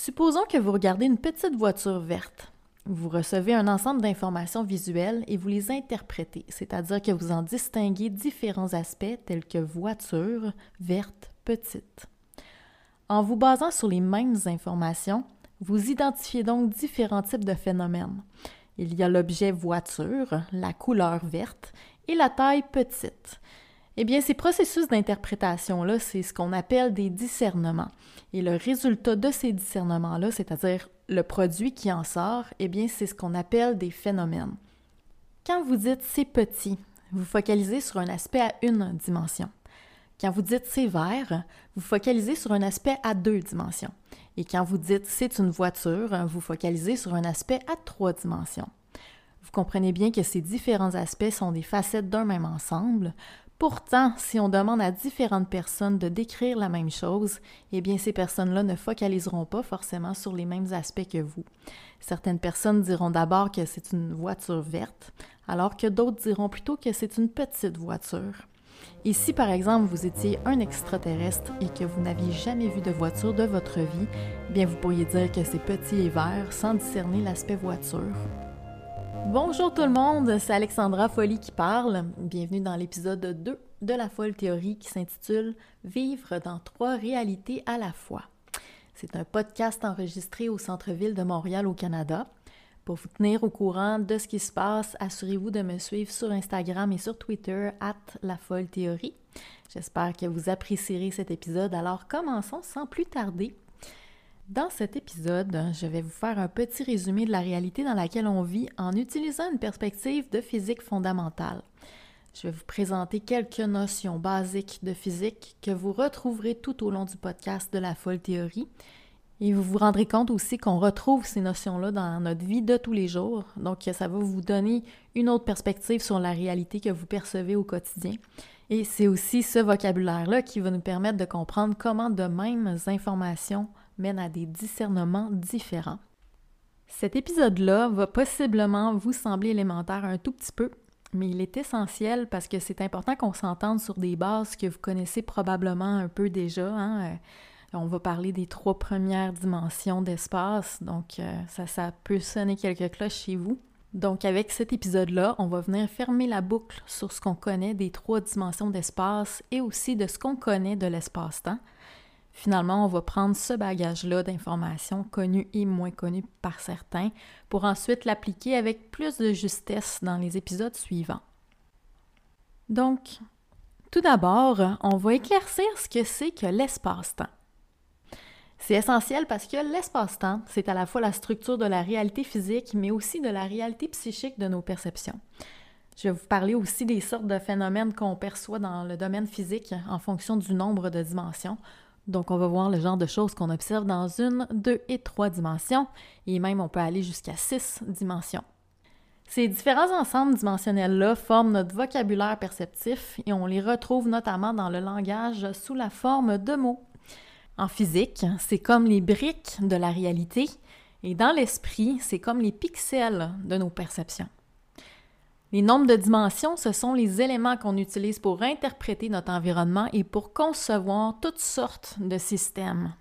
Supposons que vous regardez une petite voiture verte. Vous recevez un ensemble d'informations visuelles et vous les interprétez, c'est-à-dire que vous en distinguez différents aspects tels que voiture, verte, petite. En vous basant sur les mêmes informations, vous identifiez donc différents types de phénomènes. Il y a l'objet voiture, la couleur verte et la taille petite. Eh bien, ces processus d'interprétation-là, c'est ce qu'on appelle des discernements. Et le résultat de ces discernements-là, c'est-à-dire le produit qui en sort, eh bien, c'est ce qu'on appelle des phénomènes. Quand vous dites c'est petit, vous focalisez sur un aspect à une dimension. Quand vous dites c'est vert, vous focalisez sur un aspect à deux dimensions. Et quand vous dites c'est une voiture, vous focalisez sur un aspect à trois dimensions. Vous comprenez bien que ces différents aspects sont des facettes d'un même ensemble. Pourtant, si on demande à différentes personnes de décrire la même chose, eh bien ces personnes-là ne focaliseront pas forcément sur les mêmes aspects que vous. Certaines personnes diront d'abord que c'est une voiture verte, alors que d'autres diront plutôt que c'est une petite voiture. Et si par exemple vous étiez un extraterrestre et que vous n'aviez jamais vu de voiture de votre vie, bien vous pourriez dire que c'est petit et vert sans discerner l'aspect voiture. Bonjour tout le monde, c'est Alexandra Folly qui parle. Bienvenue dans l'épisode 2 de la folle théorie qui s'intitule Vivre dans trois réalités à la fois. C'est un podcast enregistré au centre-ville de Montréal au Canada. Pour vous tenir au courant de ce qui se passe, assurez-vous de me suivre sur Instagram et sur Twitter, at la folle théorie. J'espère que vous apprécierez cet épisode, alors commençons sans plus tarder. Dans cet épisode, je vais vous faire un petit résumé de la réalité dans laquelle on vit en utilisant une perspective de physique fondamentale. Je vais vous présenter quelques notions basiques de physique que vous retrouverez tout au long du podcast de la folle théorie et vous vous rendrez compte aussi qu'on retrouve ces notions-là dans notre vie de tous les jours. Donc, ça va vous donner une autre perspective sur la réalité que vous percevez au quotidien. Et c'est aussi ce vocabulaire-là qui va nous permettre de comprendre comment de mêmes informations mènent à des discernements différents. Cet épisode-là va possiblement vous sembler élémentaire un tout petit peu, mais il est essentiel parce que c'est important qu'on s'entende sur des bases que vous connaissez probablement un peu déjà. Hein? On va parler des trois premières dimensions d'espace, donc euh, ça, ça peut sonner quelques cloches chez vous. Donc avec cet épisode-là, on va venir fermer la boucle sur ce qu'on connaît des trois dimensions d'espace et aussi de ce qu'on connaît de l'espace-temps. Finalement, on va prendre ce bagage-là d'informations connues et moins connues par certains pour ensuite l'appliquer avec plus de justesse dans les épisodes suivants. Donc, tout d'abord, on va éclaircir ce que c'est que l'espace-temps. C'est essentiel parce que l'espace-temps, c'est à la fois la structure de la réalité physique, mais aussi de la réalité psychique de nos perceptions. Je vais vous parler aussi des sortes de phénomènes qu'on perçoit dans le domaine physique en fonction du nombre de dimensions. Donc, on va voir le genre de choses qu'on observe dans une, deux et trois dimensions, et même on peut aller jusqu'à six dimensions. Ces différents ensembles dimensionnels-là forment notre vocabulaire perceptif et on les retrouve notamment dans le langage sous la forme de mots. En physique, c'est comme les briques de la réalité et dans l'esprit, c'est comme les pixels de nos perceptions. Les nombres de dimensions, ce sont les éléments qu'on utilise pour interpréter notre environnement et pour concevoir toutes sortes de systèmes.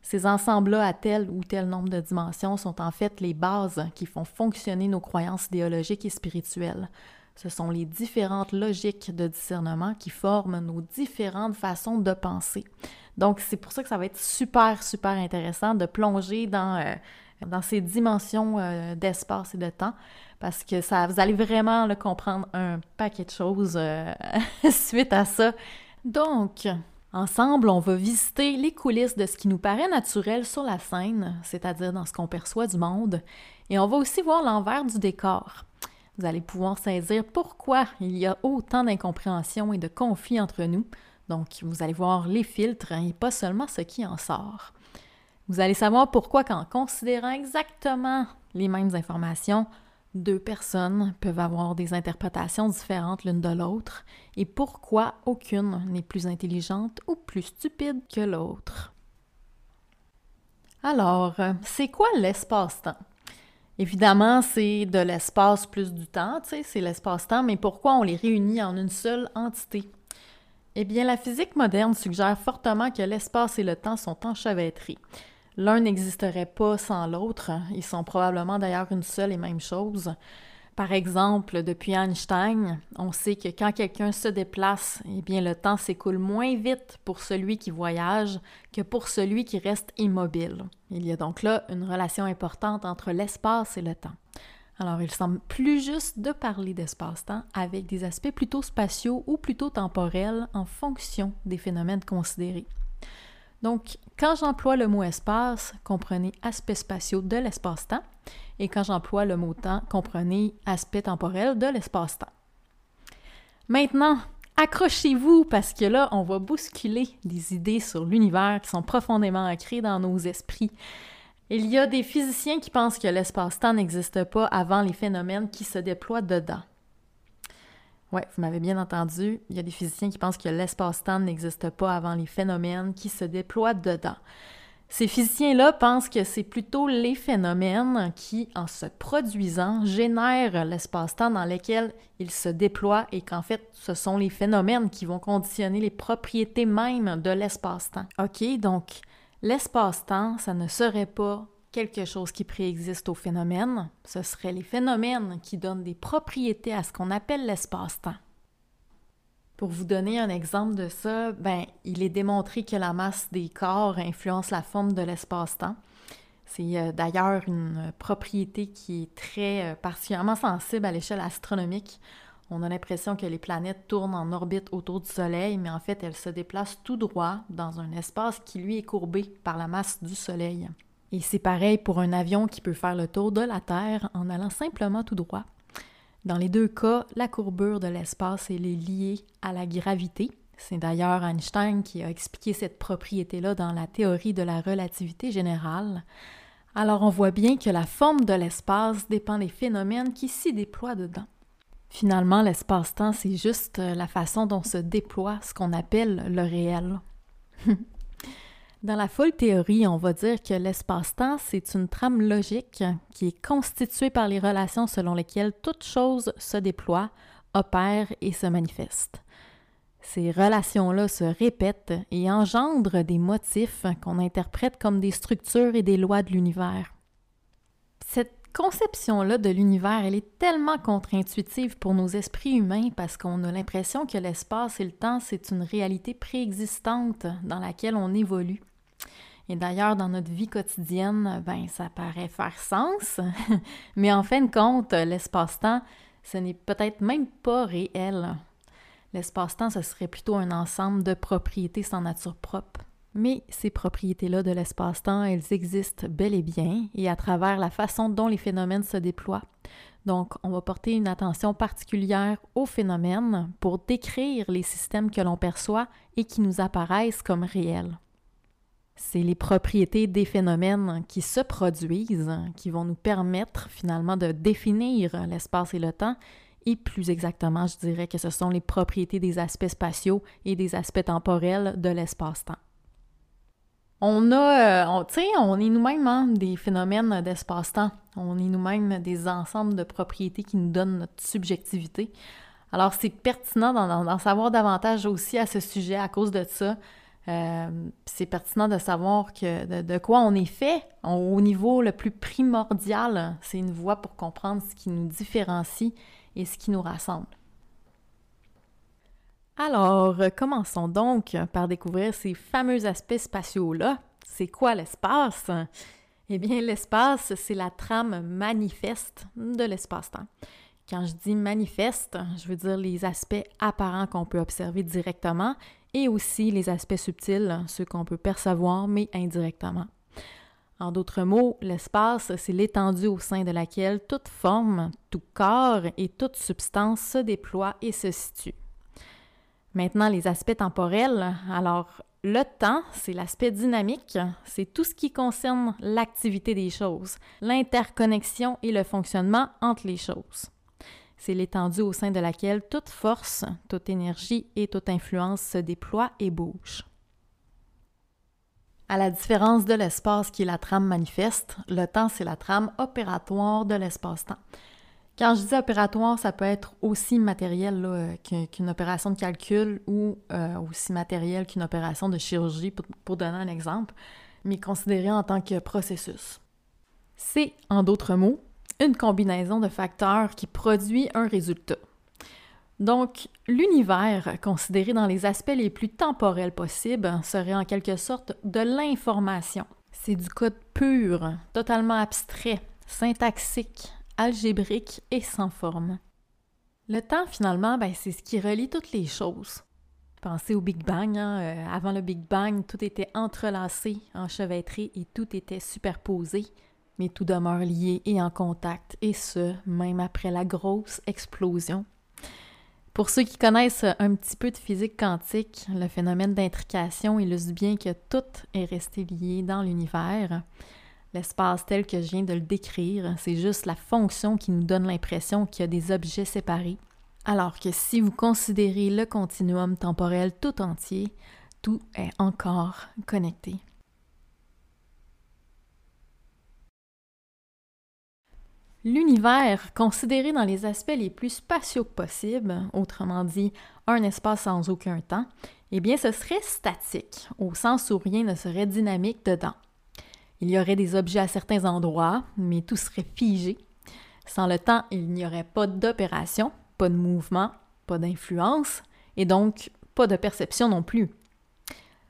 Ces ensembles-là à tel ou tel nombre de dimensions sont en fait les bases qui font fonctionner nos croyances idéologiques et spirituelles. Ce sont les différentes logiques de discernement qui forment nos différentes façons de penser. Donc, c'est pour ça que ça va être super, super intéressant de plonger dans, euh, dans ces dimensions euh, d'espace et de temps parce que ça, vous allez vraiment comprendre un paquet de choses euh, suite à ça. Donc, ensemble, on va visiter les coulisses de ce qui nous paraît naturel sur la scène, c'est-à-dire dans ce qu'on perçoit du monde, et on va aussi voir l'envers du décor. Vous allez pouvoir saisir pourquoi il y a autant d'incompréhension et de conflits entre nous, donc, vous allez voir les filtres hein, et pas seulement ce qui en sort. Vous allez savoir pourquoi, qu'en considérant exactement les mêmes informations, deux personnes peuvent avoir des interprétations différentes l'une de l'autre et pourquoi aucune n'est plus intelligente ou plus stupide que l'autre. Alors, c'est quoi l'espace-temps? Évidemment, c'est de l'espace plus du temps, c'est l'espace-temps, mais pourquoi on les réunit en une seule entité? Eh bien, la physique moderne suggère fortement que l'espace et le temps sont enchevêtrés. L'un n'existerait pas sans l'autre. Ils sont probablement d'ailleurs une seule et même chose. Par exemple, depuis Einstein, on sait que quand quelqu'un se déplace, eh bien le temps s'écoule moins vite pour celui qui voyage que pour celui qui reste immobile. Il y a donc là une relation importante entre l'espace et le temps. Alors, il semble plus juste de parler d'espace-temps avec des aspects plutôt spatiaux ou plutôt temporels en fonction des phénomènes considérés. Donc, quand j'emploie le mot espace, comprenez aspects spatiaux de l'espace-temps, et quand j'emploie le mot temps, comprenez aspect temporel de l'espace-temps. Maintenant, accrochez-vous parce que là, on va bousculer des idées sur l'univers qui sont profondément ancrées dans nos esprits. Il y a des physiciens qui pensent que l'espace-temps n'existe pas avant les phénomènes qui se déploient dedans. Oui, vous m'avez bien entendu, il y a des physiciens qui pensent que l'espace-temps n'existe pas avant les phénomènes qui se déploient dedans. Ces physiciens-là pensent que c'est plutôt les phénomènes qui, en se produisant, génèrent l'espace-temps dans lequel ils se déploient et qu'en fait, ce sont les phénomènes qui vont conditionner les propriétés mêmes de l'espace-temps. OK, donc L'espace-temps, ça ne serait pas quelque chose qui préexiste au phénomène, ce seraient les phénomènes qui donnent des propriétés à ce qu'on appelle l'espace-temps. Pour vous donner un exemple de ça, ben, il est démontré que la masse des corps influence la forme de l'espace-temps. C'est euh, d'ailleurs une propriété qui est très euh, particulièrement sensible à l'échelle astronomique. On a l'impression que les planètes tournent en orbite autour du Soleil, mais en fait, elles se déplacent tout droit dans un espace qui lui est courbé par la masse du Soleil. Et c'est pareil pour un avion qui peut faire le tour de la Terre en allant simplement tout droit. Dans les deux cas, la courbure de l'espace est liée à la gravité. C'est d'ailleurs Einstein qui a expliqué cette propriété-là dans la théorie de la relativité générale. Alors on voit bien que la forme de l'espace dépend des phénomènes qui s'y déploient dedans. Finalement, l'espace-temps, c'est juste la façon dont se déploie ce qu'on appelle le réel. Dans la folle théorie, on va dire que l'espace-temps, c'est une trame logique qui est constituée par les relations selon lesquelles toute chose se déploie, opère et se manifeste. Ces relations-là se répètent et engendrent des motifs qu'on interprète comme des structures et des lois de l'univers. Cette conception-là de l'univers, elle est tellement contre-intuitive pour nos esprits humains parce qu'on a l'impression que l'espace et le temps, c'est une réalité préexistante dans laquelle on évolue. Et d'ailleurs, dans notre vie quotidienne, ben, ça paraît faire sens, mais en fin de compte, l'espace-temps, ce n'est peut-être même pas réel. L'espace-temps, ce serait plutôt un ensemble de propriétés sans nature propre. Mais ces propriétés-là de l'espace-temps, elles existent bel et bien et à travers la façon dont les phénomènes se déploient. Donc, on va porter une attention particulière aux phénomènes pour décrire les systèmes que l'on perçoit et qui nous apparaissent comme réels. C'est les propriétés des phénomènes qui se produisent qui vont nous permettre finalement de définir l'espace et le temps et plus exactement, je dirais que ce sont les propriétés des aspects spatiaux et des aspects temporels de l'espace-temps. On a, euh, tu sais, on est nous-mêmes hein, des phénomènes d'espace-temps. On est nous-mêmes des ensembles de propriétés qui nous donnent notre subjectivité. Alors, c'est pertinent d'en savoir davantage aussi à ce sujet à cause de ça. Euh, c'est pertinent de savoir que de, quoi on est fait au niveau le plus primordial. C'est une voie pour comprendre ce qui nous différencie et ce qui nous rassemble. Alors, commençons donc par découvrir ces fameux aspects spatiaux-là. C'est quoi l'espace? Eh bien, l'espace, c'est la trame manifeste de l'espace-temps. Quand je dis manifeste, je veux dire les aspects apparents qu'on peut observer directement et aussi les aspects subtils, ceux qu'on peut percevoir mais indirectement. En d'autres mots, l'espace, c'est l'étendue au sein de laquelle toute forme, tout corps et toute substance se déploie et se situe. Maintenant, les aspects temporels. Alors, le temps, c'est l'aspect dynamique, c'est tout ce qui concerne l'activité des choses, l'interconnexion et le fonctionnement entre les choses. C'est l'étendue au sein de laquelle toute force, toute énergie et toute influence se déploie et bouge. À la différence de l'espace qui est la trame manifeste, le temps, c'est la trame opératoire de l'espace-temps. Quand je dis opératoire, ça peut être aussi matériel euh, qu'une opération de calcul ou euh, aussi matériel qu'une opération de chirurgie, pour, donner un exemple. mais considéré en tant que processus. C'est, en d'autres mots, une combinaison de facteurs qui produit un résultat. Donc, l'univers, considéré dans les aspects les plus temporels possibles, serait en quelque sorte de l'information. C'est du code pur, totalement abstrait, syntaxique, algébrique et sans forme. Le temps, finalement, ben, c'est ce qui relie toutes les choses. Pensez au Big Bang. Hein, euh, avant le Big Bang, tout était entrelacé, enchevêtré et tout était superposé, mais tout demeure lié et en contact, et ce, même après la grosse explosion. Pour ceux qui connaissent un petit peu de physique quantique, le phénomène d'intrication illustre bien que tout est resté lié dans l'univers. L'espace tel que je viens de le décrire, c'est juste la fonction qui nous donne l'impression qu'il y a des objets séparés. Alors que si vous considérez le continuum temporel tout entier, tout est encore connecté. L'univers, considéré dans les aspects les plus spatiaux possibles, autrement dit un espace sans aucun temps, eh bien ce serait statique, au sens où rien ne serait dynamique dedans. Il y aurait des objets à certains endroits, mais tout serait figé. Sans le temps, il n'y aurait pas d'opération, pas de mouvement, pas d'influence, et donc pas de perception non plus.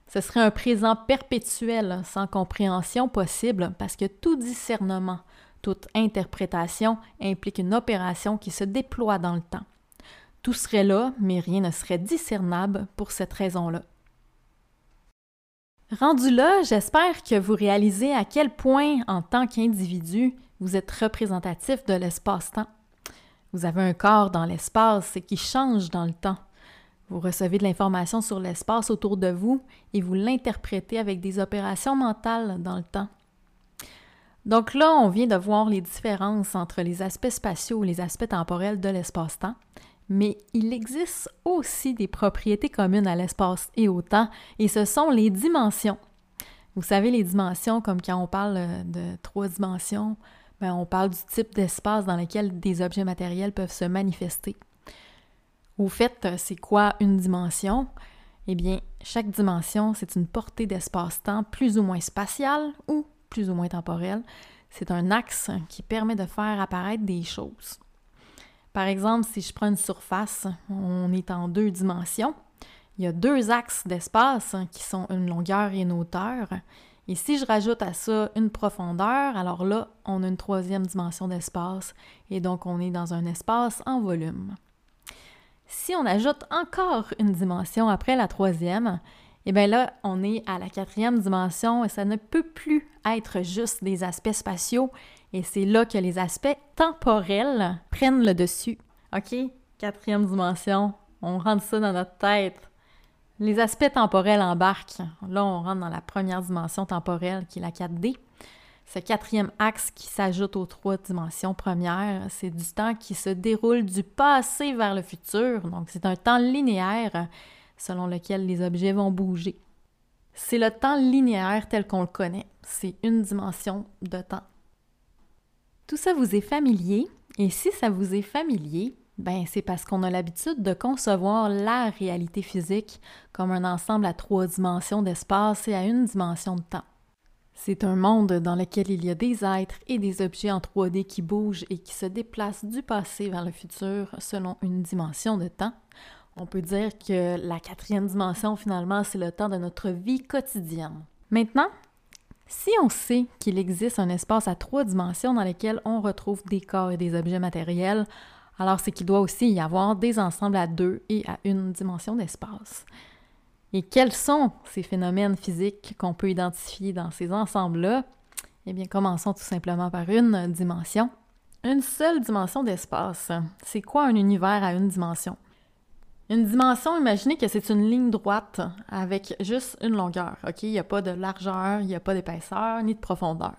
Ce serait un présent perpétuel, sans compréhension possible, parce que tout discernement, toute interprétation implique une opération qui se déploie dans le temps. Tout serait là, mais rien ne serait discernable pour cette raison-là. Rendu là, j'espère que vous réalisez à quel point, en tant qu'individu, vous êtes représentatif de l'espace-temps. Vous avez un corps dans l'espace qui change dans le temps. Vous recevez de l'information sur l'espace autour de vous et vous l'interprétez avec des opérations mentales dans le temps. Donc là, on vient de voir les différences entre les aspects spatiaux et les aspects temporels de l'espace-temps, mais il existe aussi des propriétés communes à l'espace et au temps, et ce sont les dimensions. Vous savez, les dimensions, comme quand on parle euh, de trois dimensions, ben, on parle du type d'espace dans lequel des objets matériels peuvent se manifester. Au fait, c'est quoi une dimension? Eh bien, chaque dimension, c'est une portée d'espace-temps plus ou moins spatiale ou plus ou moins temporel, c'est un axe qui permet de faire apparaître des choses. Par exemple, si je prends une surface, on est en deux dimensions. Il y a deux axes d'espace qui sont une longueur et une hauteur. Et si je rajoute à ça une profondeur, alors là, on a une troisième dimension d'espace et donc on est dans un espace en volume. Si on ajoute encore une dimension après la troisième, et eh bien là, on est à la quatrième dimension et ça ne peut plus être juste des aspects spatiaux et c'est là que les aspects temporels prennent le dessus. OK? Quatrième dimension, on rentre ça dans notre tête. Les aspects temporels embarquent. Là, on rentre dans la première dimension temporelle qui est la 4D. Ce quatrième axe qui s'ajoute aux trois dimensions premières, c'est du temps qui se déroule du passé vers le futur. Donc, c'est un temps linéaire selon lequel les objets vont bouger. C'est le temps linéaire tel qu'on le connaît. C'est une dimension de temps. Tout ça vous est familier, et si ça vous est familier, ben c'est parce qu'on a l'habitude de concevoir la réalité physique comme un ensemble à trois dimensions d'espace et à une dimension de temps. C'est un monde dans lequel il y a des êtres et des objets en 3D qui bougent et qui se déplacent du passé vers le futur selon une dimension de temps, on peut dire que la quatrième dimension, finalement, c'est le temps de notre vie quotidienne. Maintenant, si on sait qu'il existe un espace à trois dimensions dans lequel on retrouve des corps et des objets matériels, alors c'est qu'il doit aussi y avoir des ensembles à deux et à une dimension d'espace. Et quels sont ces phénomènes physiques qu'on peut identifier dans ces ensembles-là? Eh bien, commençons tout simplement par une dimension. Une seule dimension d'espace. C'est quoi un univers à une dimension? Une dimension, imaginez que c'est une ligne droite avec juste une longueur. OK? Il n'y a pas de largeur, il n'y a pas d'épaisseur ni de profondeur.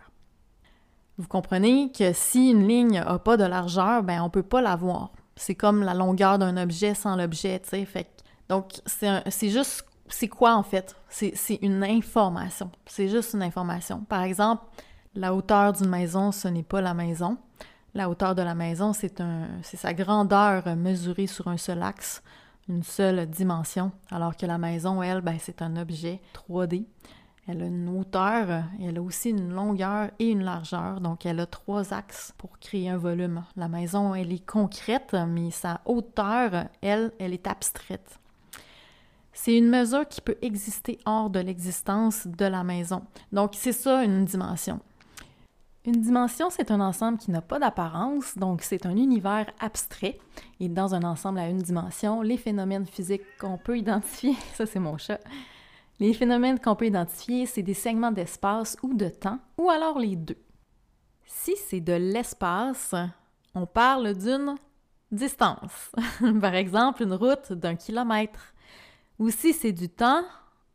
Vous comprenez que si une ligne n'a pas de largeur, ben on ne peut pas la voir. C'est comme la longueur d'un objet sans l'objet, tu. Fait donc, c'est juste, c'est quoi en fait? C'est une information. C'est juste une information. Par exemple, la hauteur d'une maison, ce n'est pas la maison. La hauteur de la maison, c'est sa grandeur mesurée sur un seul axe une seule dimension, alors que la maison, elle, ben, c'est un objet 3D. Elle a une hauteur, elle a aussi une longueur et une largeur, donc elle a trois axes pour créer un volume. La maison, elle est concrète, mais sa hauteur, elle, elle est abstraite. C'est une mesure qui peut exister hors de l'existence de la maison. Donc c'est ça une dimension. Une dimension, c'est un ensemble qui n'a pas d'apparence, donc c'est un univers abstrait. Et dans un ensemble à une dimension, les phénomènes physiques qu'on peut identifier, ça c'est mon chat, les phénomènes qu'on peut identifier, c'est des segments d'espace ou de temps, ou alors les deux. Si c'est de l'espace, on parle d'une distance. Par exemple, une route d'un kilomètre. Ou si c'est du temps,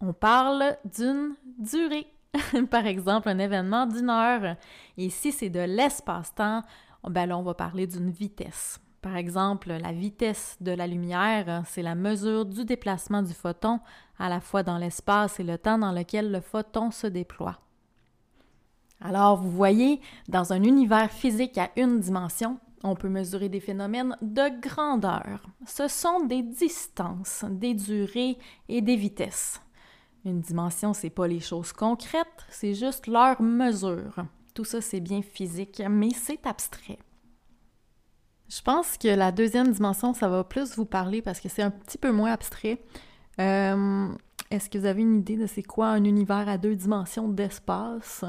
on parle d'une durée. Par exemple, un événement d'une heure. Et si c'est de l'espace-temps, ben là, on va parler d'une vitesse. Par exemple, la vitesse de la lumière, c'est la mesure du déplacement du photon à la fois dans l'espace et le temps dans lequel le photon se déploie. Alors, vous voyez, dans un univers physique à une dimension, on peut mesurer des phénomènes de grandeur. Ce sont des distances, des durées et des vitesses. Une dimension, c'est pas les choses concrètes, c'est juste leur mesure. Tout ça, c'est bien physique, mais c'est abstrait. Je pense que la deuxième dimension, ça va plus vous parler parce que c'est un petit peu moins abstrait. Euh, est-ce que vous avez une idée de c'est quoi un univers à deux dimensions d'espace?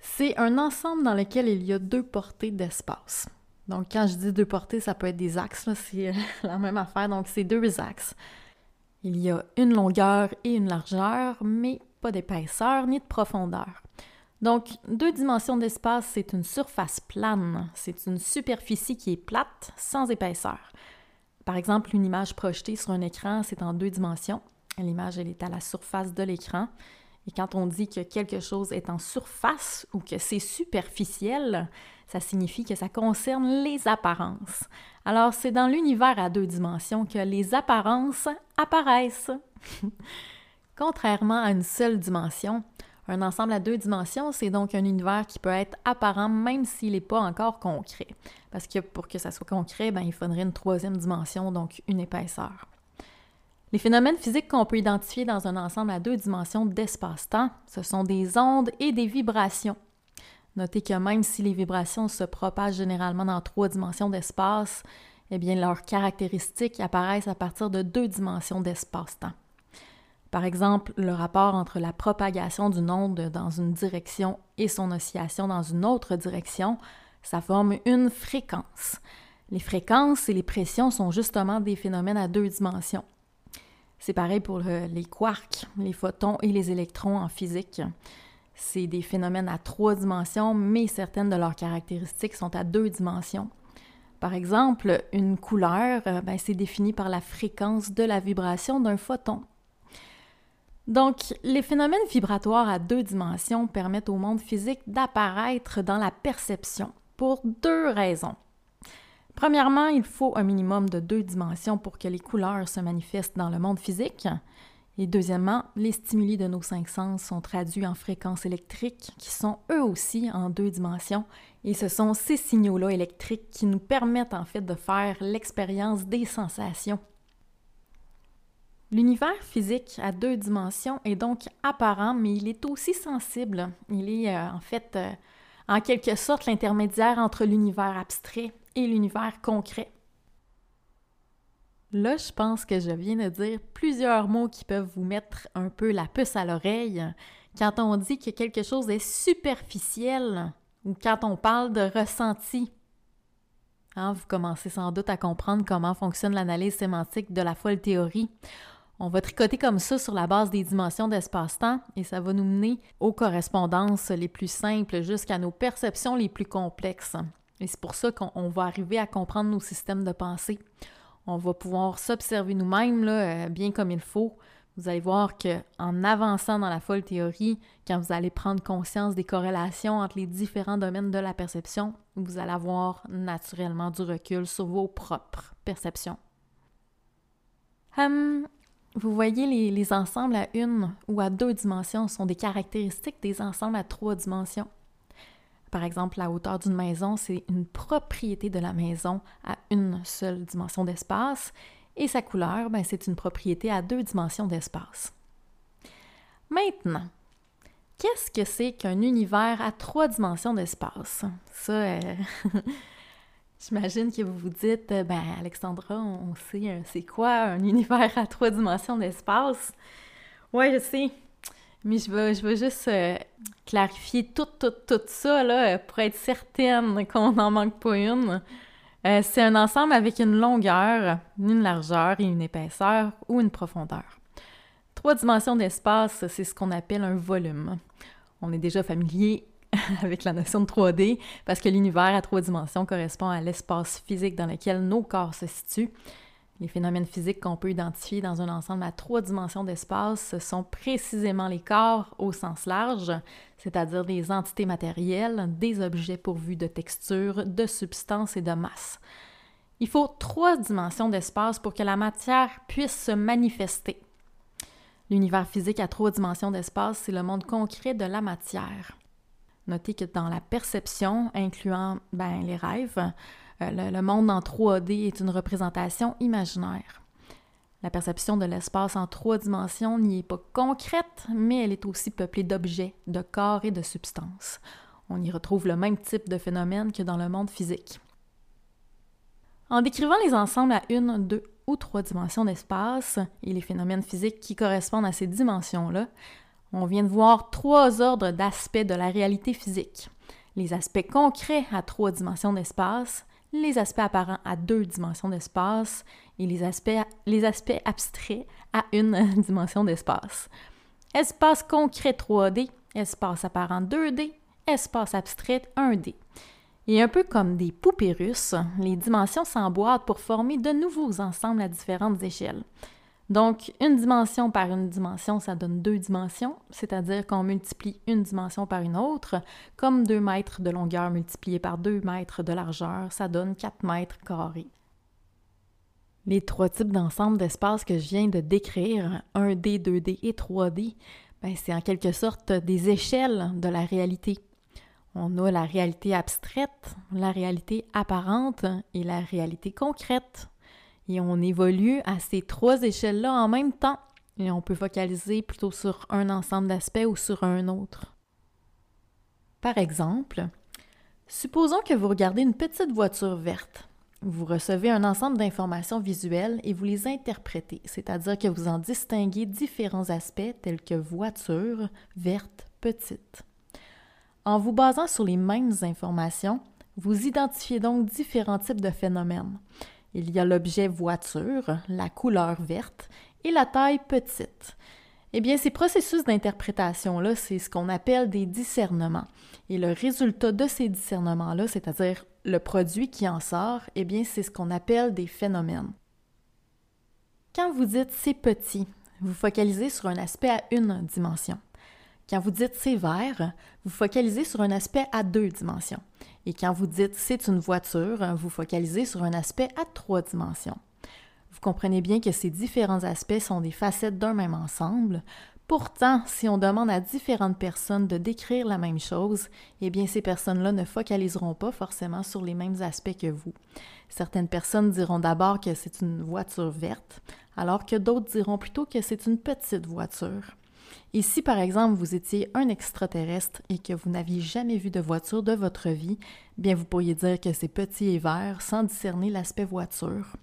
C'est un ensemble dans lequel il y a deux portées d'espace. Donc, quand je dis deux portées, ça peut être des axes, c'est la même affaire. Donc, c'est deux axes. Il y a une longueur et une largeur, mais pas d'épaisseur ni de profondeur. Donc, deux dimensions d'espace, c'est une surface plane. C'est une superficie qui est plate, sans épaisseur. Par exemple, une image projetée sur un écran, c'est en deux dimensions. L'image, elle est à la surface de l'écran. Et quand on dit que quelque chose est en surface ou que c'est superficiel, ça signifie que ça concerne les apparences. Alors, c'est dans l'univers à deux dimensions que les apparences apparaissent. Contrairement à une seule dimension, un ensemble à deux dimensions, c'est donc un univers qui peut être apparent même s'il n'est pas encore concret. Parce que pour que ça soit concret, ben, il faudrait une troisième dimension, donc une épaisseur. Les phénomènes physiques qu'on peut identifier dans un ensemble à deux dimensions d'espace-temps, ce sont des ondes et des vibrations. Notez que même si les vibrations se propagent généralement dans trois dimensions d'espace, eh bien leurs caractéristiques apparaissent à partir de deux dimensions d'espace-temps. Par exemple, le rapport entre la propagation d'une onde dans une direction et son oscillation dans une autre direction, ça forme une fréquence. Les fréquences et les pressions sont justement des phénomènes à deux dimensions. C'est pareil pour les quarks, les photons et les électrons en physique. C'est des phénomènes à trois dimensions, mais certaines de leurs caractéristiques sont à deux dimensions. Par exemple, une couleur, euh, ben, c'est défini par la fréquence de la vibration d'un photon. Donc, les phénomènes vibratoires à deux dimensions permettent au monde physique d'apparaître dans la perception pour deux raisons. Premièrement, il faut un minimum de deux dimensions pour que les couleurs se manifestent dans le monde physique. Et deuxièmement, les stimuli de nos cinq sens sont traduits en fréquences électriques qui sont eux aussi en deux dimensions. Et ce sont ces signaux-là électriques qui nous permettent en fait de faire l'expérience des sensations L'univers physique à deux dimensions est donc apparent, mais il est aussi sensible. Il est euh, en fait euh, en quelque sorte l'intermédiaire entre l'univers abstrait et l'univers concret. Là, je pense que je viens de dire plusieurs mots qui peuvent vous mettre un peu la puce à l'oreille quand on dit que quelque chose est superficiel ou quand on parle de ressenti. Hein, vous commencez sans doute à comprendre comment fonctionne l'analyse sémantique de la folle théorie. On va tricoter comme ça sur la base des dimensions d'espace-temps et ça va nous mener aux correspondances les plus simples jusqu'à nos perceptions les plus complexes. Et c'est pour ça qu'on va arriver à comprendre nos systèmes de pensée. On va pouvoir s'observer nous-mêmes euh, bien comme il faut. Vous allez voir que en avançant dans la folle théorie, quand vous allez prendre conscience des corrélations entre les différents domaines de la perception, vous allez avoir naturellement du recul sur vos propres perceptions. Hum, vous voyez, les, ensembles à une ou à deux dimensions sont des caractéristiques des ensembles à trois dimensions. Par exemple, la hauteur d'une maison, c'est une propriété de la maison à une seule dimension d'espace, et sa couleur, ben, c'est une propriété à deux dimensions d'espace. Maintenant, qu'est-ce que c'est qu'un univers à trois dimensions d'espace? Ça, euh, j'imagine que vous vous dites, euh, ben Alexandra, on sait euh, c'est quoi un univers à trois dimensions d'espace? Ouais, je sais. Mais je veux, je veux juste clarifier tout, tout, tout ça là, pour être certaine qu'on n'en manque pas une. c'est un ensemble avec une longueur, une largeur et une épaisseur ou une profondeur. Trois dimensions d'espace, c'est ce qu'on appelle un volume. On est déjà familier avec la notion de 3D parce que l'univers à trois dimensions correspond à l'espace physique dans lequel nos corps se situent. Les phénomènes physiques qu'on peut identifier dans un ensemble à trois dimensions d'espace sont précisément les corps au sens large, c'est-à-dire des entités matérielles, des objets pourvus de texture, de substance et de masse. Il faut trois dimensions d'espace pour que la matière puisse se manifester. L'univers physique à trois dimensions d'espace, c'est le monde concret de la matière. Notez que dans la perception, incluant ben, les rêves, euh, le, monde en 3D est une représentation imaginaire. La perception de l'espace en trois dimensions n'y est pas concrète, mais elle est aussi peuplée d'objets, de corps et de substances. On y retrouve le même type de phénomène que dans le monde physique. En décrivant les ensembles à une, deux ou trois dimensions d'espace et les phénomènes physiques qui correspondent à ces dimensions-là, on vient de voir trois ordres d'aspects de la réalité physique. Les aspects concrets à trois dimensions d'espace, les aspects apparents à deux dimensions d'espace et les aspects, abstraits à une dimension d'espace. Espace concret 3D, espace apparent 2D, espace abstrait 1D. Et un peu comme des poupées russes, les dimensions s'emboîtent pour former de nouveaux ensembles à différentes échelles. Donc, une dimension par une dimension, ça donne deux dimensions, c'est-à-dire qu'on multiplie une dimension par une autre, comme deux mètres de longueur multipliés par deux mètres de largeur, ça donne 4 mètres carrés. Les trois types d'ensembles d'espace que je viens de décrire, 1D, 2D et 3D, ben, c'est en quelque sorte des échelles de la réalité. On a la réalité abstraite, la réalité apparente et la réalité concrète. Et on évolue à ces trois échelles-là en même temps. Et on peut focaliser plutôt sur un ensemble d'aspects ou sur un autre. Par exemple, supposons que vous regardez une petite voiture verte. Vous recevez un ensemble d'informations visuelles et vous les interprétez, c'est-à-dire que vous en distinguez différents aspects tels que voiture, verte, petite. En vous basant sur les mêmes informations, vous identifiez donc différents types de phénomènes. Il y a l'objet voiture, la couleur verte et la taille petite. Eh bien, ces processus d'interprétation-là, c'est ce qu'on appelle des discernements. Et le résultat de ces discernements-là, c'est-à-dire le produit qui en sort, eh bien, c'est ce qu'on appelle des phénomènes. Quand vous dites c'est petit, vous focalisez sur un aspect à une dimension. Quand vous dites c'est vert, vous focalisez sur un aspect à deux dimensions. Et quand vous dites c'est une voiture, vous focalisez sur un aspect à trois dimensions. Vous comprenez bien que ces différents aspects sont des facettes d'un même ensemble. Pourtant, si on demande à différentes personnes de décrire la même chose, eh bien ces personnes-là ne focaliseront pas forcément sur les mêmes aspects que vous. Certaines personnes diront d'abord que c'est une voiture verte, alors que d'autres diront plutôt que c'est une petite voiture. Et si par exemple vous étiez un extraterrestre et que vous n'aviez jamais vu de voiture de votre vie, bien vous pourriez dire que c'est petit et vert sans discerner l'aspect voiture.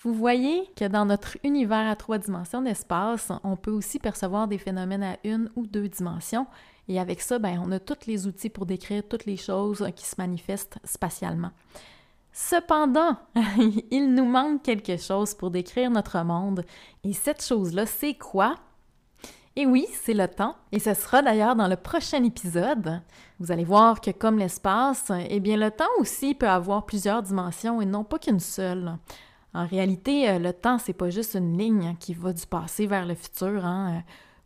Vous voyez que dans notre univers à trois dimensions d'espace, on peut aussi percevoir des phénomènes à une ou deux dimensions, et avec ça, ben, on a tous les outils pour décrire toutes les choses qui se manifestent spatialement. Cependant, il nous manque quelque chose pour décrire notre monde, et cette chose-là, c'est quoi? Et oui, c'est le temps, et ce sera d'ailleurs dans le prochain épisode. Vous allez voir que comme l'espace, eh bien le temps aussi peut avoir plusieurs dimensions et non pas qu'une seule. En réalité, euh, le temps, c'est pas juste une ligne qui va du passé vers le futur. Hein. Euh,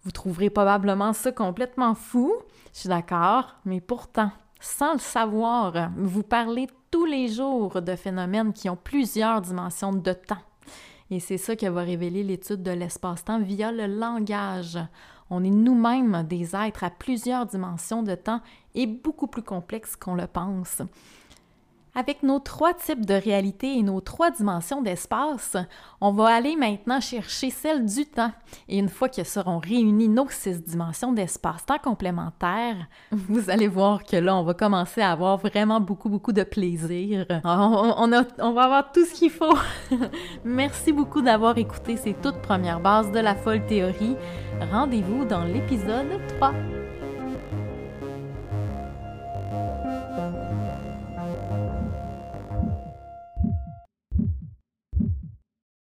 vous trouverez probablement ça complètement fou, je suis d'accord, mais pourtant, sans le savoir, vous parlez tous les jours de phénomènes qui ont plusieurs dimensions de temps. Et c'est ça que va révéler l'étude de l'espace-temps via le langage. On est nous-mêmes des êtres à plusieurs dimensions de temps et beaucoup plus complexes qu'on le pense. Avec nos trois types de réalité et nos trois dimensions d'espace, on va aller maintenant chercher celle du temps. Et une fois que seront réunies nos six dimensions d'espace-temps complémentaires, vous allez voir que là, on va commencer à avoir vraiment beaucoup, beaucoup de plaisir. On, on va avoir tout ce qu'il faut. Merci beaucoup d'avoir écouté ces toutes premières bases de la folle théorie. Rendez-vous dans l'épisode 3.